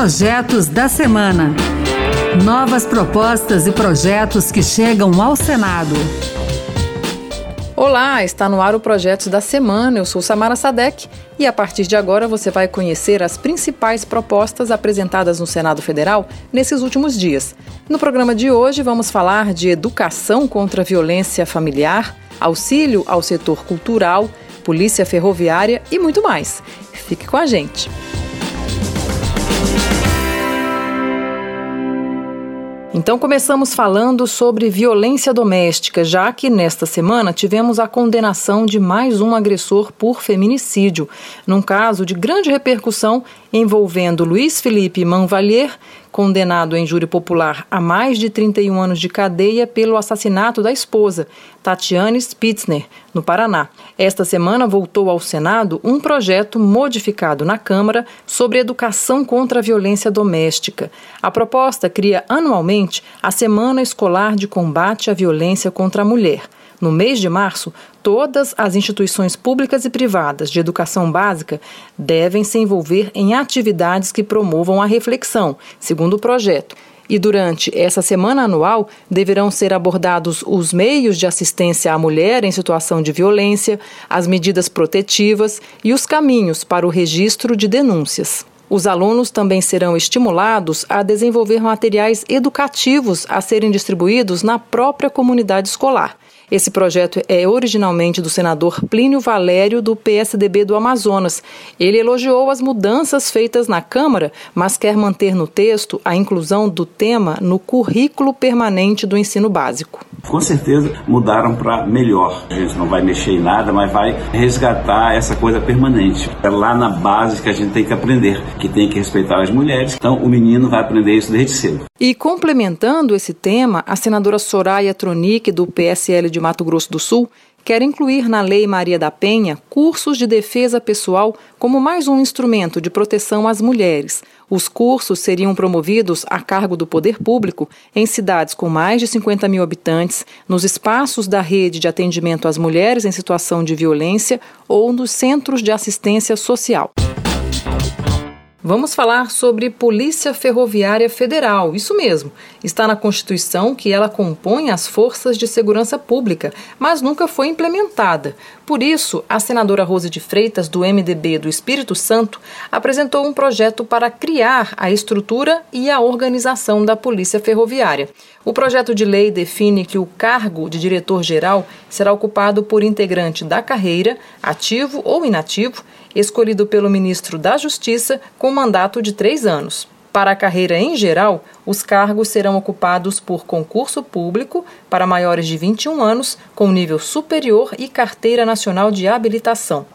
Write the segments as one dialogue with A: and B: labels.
A: Projetos da Semana. Novas propostas e projetos que chegam ao Senado.
B: Olá, está no ar o Projetos da Semana. Eu sou Samara Sadek e a partir de agora você vai conhecer as principais propostas apresentadas no Senado Federal nesses últimos dias. No programa de hoje vamos falar de educação contra a violência familiar, auxílio ao setor cultural, polícia ferroviária e muito mais. Fique com a gente. Então começamos falando sobre violência doméstica, já que nesta semana tivemos a condenação de mais um agressor por feminicídio, num caso de grande repercussão envolvendo Luiz Felipe Manvalier, condenado em júri popular a mais de 31 anos de cadeia pelo assassinato da esposa, Tatiane Spitzner, no Paraná. Esta semana voltou ao Senado um projeto modificado na Câmara sobre educação contra a violência doméstica. A proposta cria anualmente a Semana Escolar de Combate à Violência contra a Mulher. No mês de março, todas as instituições públicas e privadas de educação básica devem se envolver em atividades que promovam a reflexão, segundo o projeto. E durante essa semana anual deverão ser abordados os meios de assistência à mulher em situação de violência, as medidas protetivas e os caminhos para o registro de denúncias. Os alunos também serão estimulados a desenvolver materiais educativos a serem distribuídos na própria comunidade escolar. Esse projeto é originalmente do senador Plínio Valério, do PSDB do Amazonas. Ele elogiou as mudanças feitas na Câmara, mas quer manter no texto a inclusão do tema no currículo permanente do ensino básico.
C: Com certeza mudaram para melhor. A gente não vai mexer em nada, mas vai resgatar essa coisa permanente. É lá na base que a gente tem que aprender, que tem que respeitar as mulheres. Então o menino vai aprender isso desde cedo.
B: E complementando esse tema, a senadora Soraya Tronic, do PSL de Mato Grosso do Sul, quer incluir na Lei Maria da Penha cursos de defesa pessoal como mais um instrumento de proteção às mulheres. Os cursos seriam promovidos a cargo do poder público em cidades com mais de 50 mil habitantes, nos espaços da rede de atendimento às mulheres em situação de violência ou nos centros de assistência social. Vamos falar sobre Polícia Ferroviária Federal. Isso mesmo. Está na Constituição que ela compõe as forças de segurança pública, mas nunca foi implementada. Por isso, a senadora Rose de Freitas, do MDB do Espírito Santo, apresentou um projeto para criar a estrutura e a organização da Polícia Ferroviária. O projeto de lei define que o cargo de diretor-geral será ocupado por integrante da carreira, ativo ou inativo, escolhido pelo ministro da Justiça com mandato de três anos. Para a carreira em geral, os cargos serão ocupados por concurso público para maiores de 21 anos, com nível superior e carteira nacional de habilitação.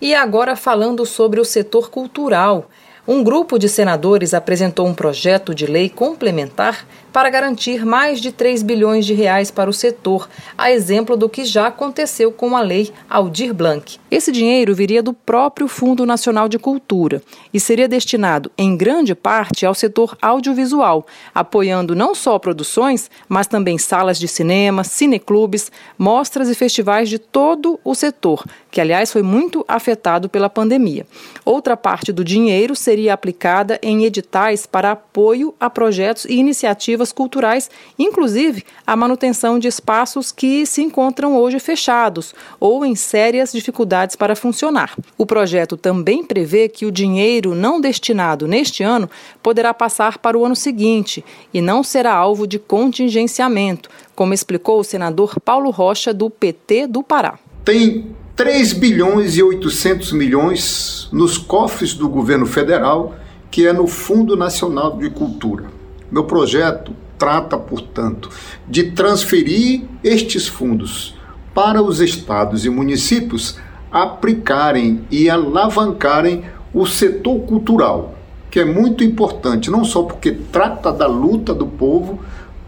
B: E agora falando sobre o setor cultural. Um grupo de senadores apresentou um projeto de lei complementar para garantir mais de 3 bilhões de reais para o setor, a exemplo do que já aconteceu com a lei Aldir Blanc. Esse dinheiro viria do próprio Fundo Nacional de Cultura e seria destinado, em grande parte, ao setor audiovisual, apoiando não só produções, mas também salas de cinema, cineclubes, mostras e festivais de todo o setor, que aliás foi muito afetado pela pandemia. Outra parte do dinheiro seria aplicada em editais para apoio a projetos e iniciativas iniciativas culturais, inclusive a manutenção de espaços que se encontram hoje fechados ou em sérias dificuldades para funcionar. O projeto também prevê que o dinheiro não destinado neste ano poderá passar para o ano seguinte e não será alvo de contingenciamento, como explicou o senador Paulo Rocha, do PT do Pará.
D: Tem 3 bilhões e 800 milhões nos cofres do governo federal, que é no Fundo Nacional de Cultura. Meu projeto trata, portanto, de transferir estes fundos para os estados e municípios aplicarem e alavancarem o setor cultural, que é muito importante, não só porque trata da luta do povo,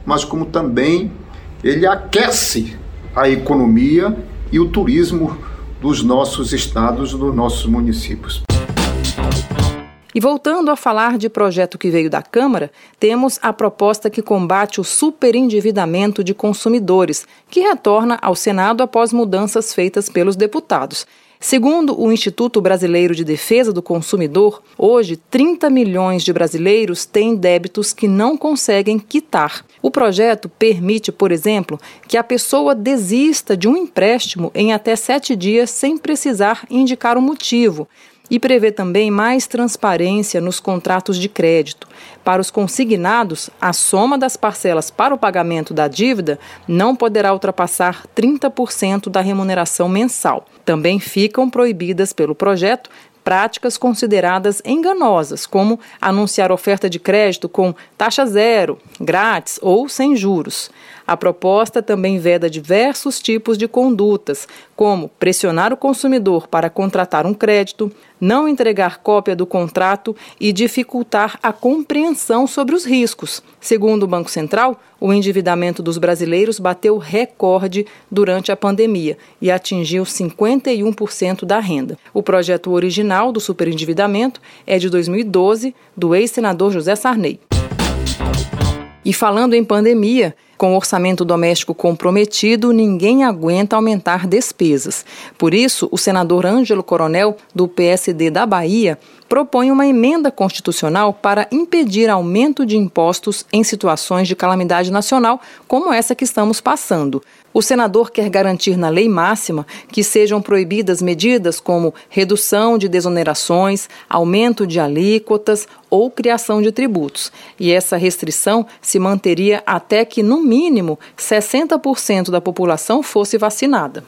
D: mas como também ele aquece a economia e o turismo dos nossos estados, dos nossos municípios.
B: E voltando a falar de projeto que veio da Câmara, temos a proposta que combate o superendividamento de consumidores, que retorna ao Senado após mudanças feitas pelos deputados. Segundo o Instituto Brasileiro de Defesa do Consumidor, hoje 30 milhões de brasileiros têm débitos que não conseguem quitar. O projeto permite, por exemplo, que a pessoa desista de um empréstimo em até sete dias sem precisar indicar o motivo e prevê também mais transparência nos contratos de crédito. Para os consignados, a soma das parcelas para o pagamento da dívida não poderá ultrapassar 30% da remuneração mensal. Também ficam proibidas pelo projeto práticas consideradas enganosas, como anunciar oferta de crédito com taxa zero, grátis ou sem juros. A proposta também veda diversos tipos de condutas, como pressionar o consumidor para contratar um crédito, não entregar cópia do contrato e dificultar a compreensão sobre os riscos. Segundo o Banco Central, o endividamento dos brasileiros bateu recorde durante a pandemia e atingiu 51% da renda. O projeto original do superendividamento é de 2012, do ex-senador José Sarney. E falando em pandemia, com o orçamento doméstico comprometido, ninguém aguenta aumentar despesas. Por isso, o senador Ângelo Coronel, do PSD da Bahia, propõe uma emenda constitucional para impedir aumento de impostos em situações de calamidade nacional, como essa que estamos passando. O senador quer garantir na lei máxima que sejam proibidas medidas como redução de desonerações, aumento de alíquotas ou criação de tributos. E essa restrição se manteria até que, no mínimo, 60% da população fosse vacinada.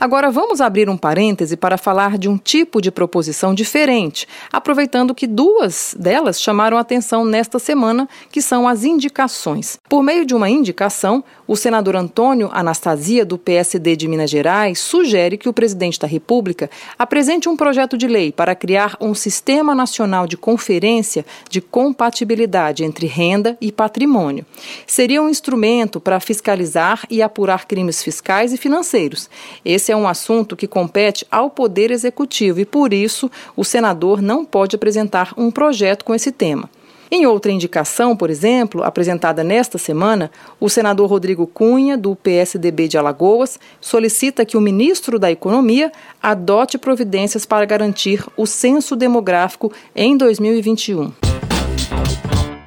B: Agora vamos abrir um parêntese para falar de um tipo de proposição diferente, aproveitando que duas delas chamaram atenção nesta semana, que são as indicações. Por meio de uma indicação, o senador Antônio Anastasia, do PSD de Minas Gerais, sugere que o presidente da República apresente um projeto de lei para criar um sistema nacional de conferência de compatibilidade entre renda e patrimônio. Seria um instrumento para fiscalizar e apurar crimes fiscais e financeiros. Esse esse é um assunto que compete ao Poder Executivo e, por isso, o senador não pode apresentar um projeto com esse tema. Em outra indicação, por exemplo, apresentada nesta semana, o senador Rodrigo Cunha, do PSDB de Alagoas, solicita que o ministro da Economia adote providências para garantir o censo demográfico em 2021.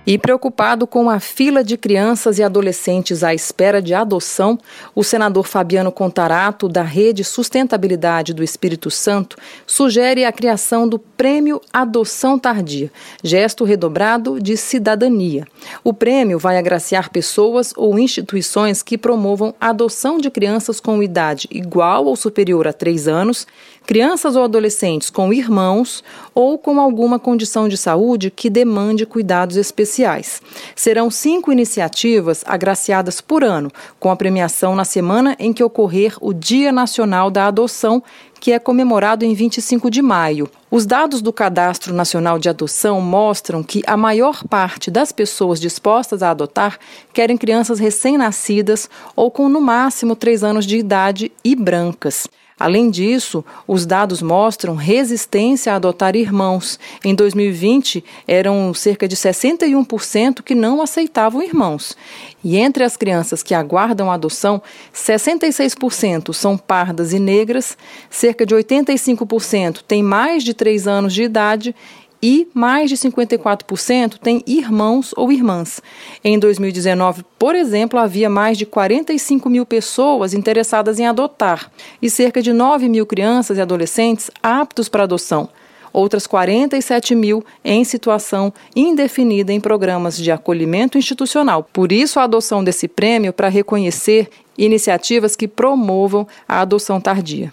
B: E preocupado com a fila de crianças e adolescentes à espera de adoção, o senador Fabiano Contarato, da Rede Sustentabilidade do Espírito Santo, sugere a criação do Prêmio Adoção Tardia, gesto redobrado de cidadania. O prêmio vai agraciar pessoas ou instituições que promovam a adoção de crianças com idade igual ou superior a três anos crianças ou adolescentes com irmãos ou com alguma condição de saúde que demande cuidados especiais. Serão cinco iniciativas agraciadas por ano, com a premiação na semana em que ocorrer o Dia Nacional da Adoção, que é comemorado em 25 de maio. Os dados do Cadastro Nacional de Adoção mostram que a maior parte das pessoas dispostas a adotar querem crianças recém-nascidas ou com no máximo três anos de idade e brancas. Além disso, os dados mostram resistência a adotar irmãos. Em 2020, eram cerca de 61% que não aceitavam irmãos. E entre as crianças que aguardam adoção, 66% são pardas e negras, cerca de 85% têm mais de 3 anos de idade e mais de 54% têm irmãos ou irmãs. Em 2019, por exemplo, havia mais de 45 mil pessoas interessadas em adotar e cerca de 9 mil crianças e adolescentes aptos para adoção. Outras 47 mil em situação indefinida em programas de acolhimento institucional. Por isso, a adoção desse prêmio para reconhecer iniciativas que promovam a adoção tardia.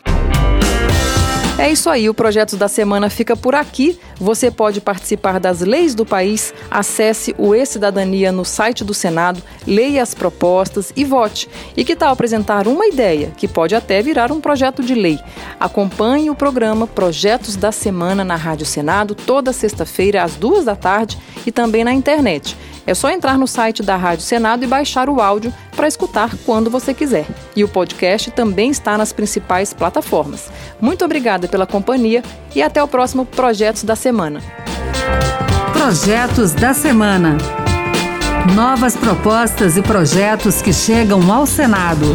B: É isso aí, o Projetos da Semana fica por aqui. Você pode participar das leis do país. Acesse o E-Cidadania no site do Senado, leia as propostas e vote. E que tal apresentar uma ideia, que pode até virar um projeto de lei? Acompanhe o programa Projetos da Semana na Rádio Senado toda sexta-feira às duas da tarde e também na internet. É só entrar no site da Rádio Senado e baixar o áudio para escutar quando você quiser. E o podcast também está nas principais plataformas. Muito obrigada pela companhia e até o próximo Projetos da Semana.
A: Projetos da Semana. Novas propostas e projetos que chegam ao Senado.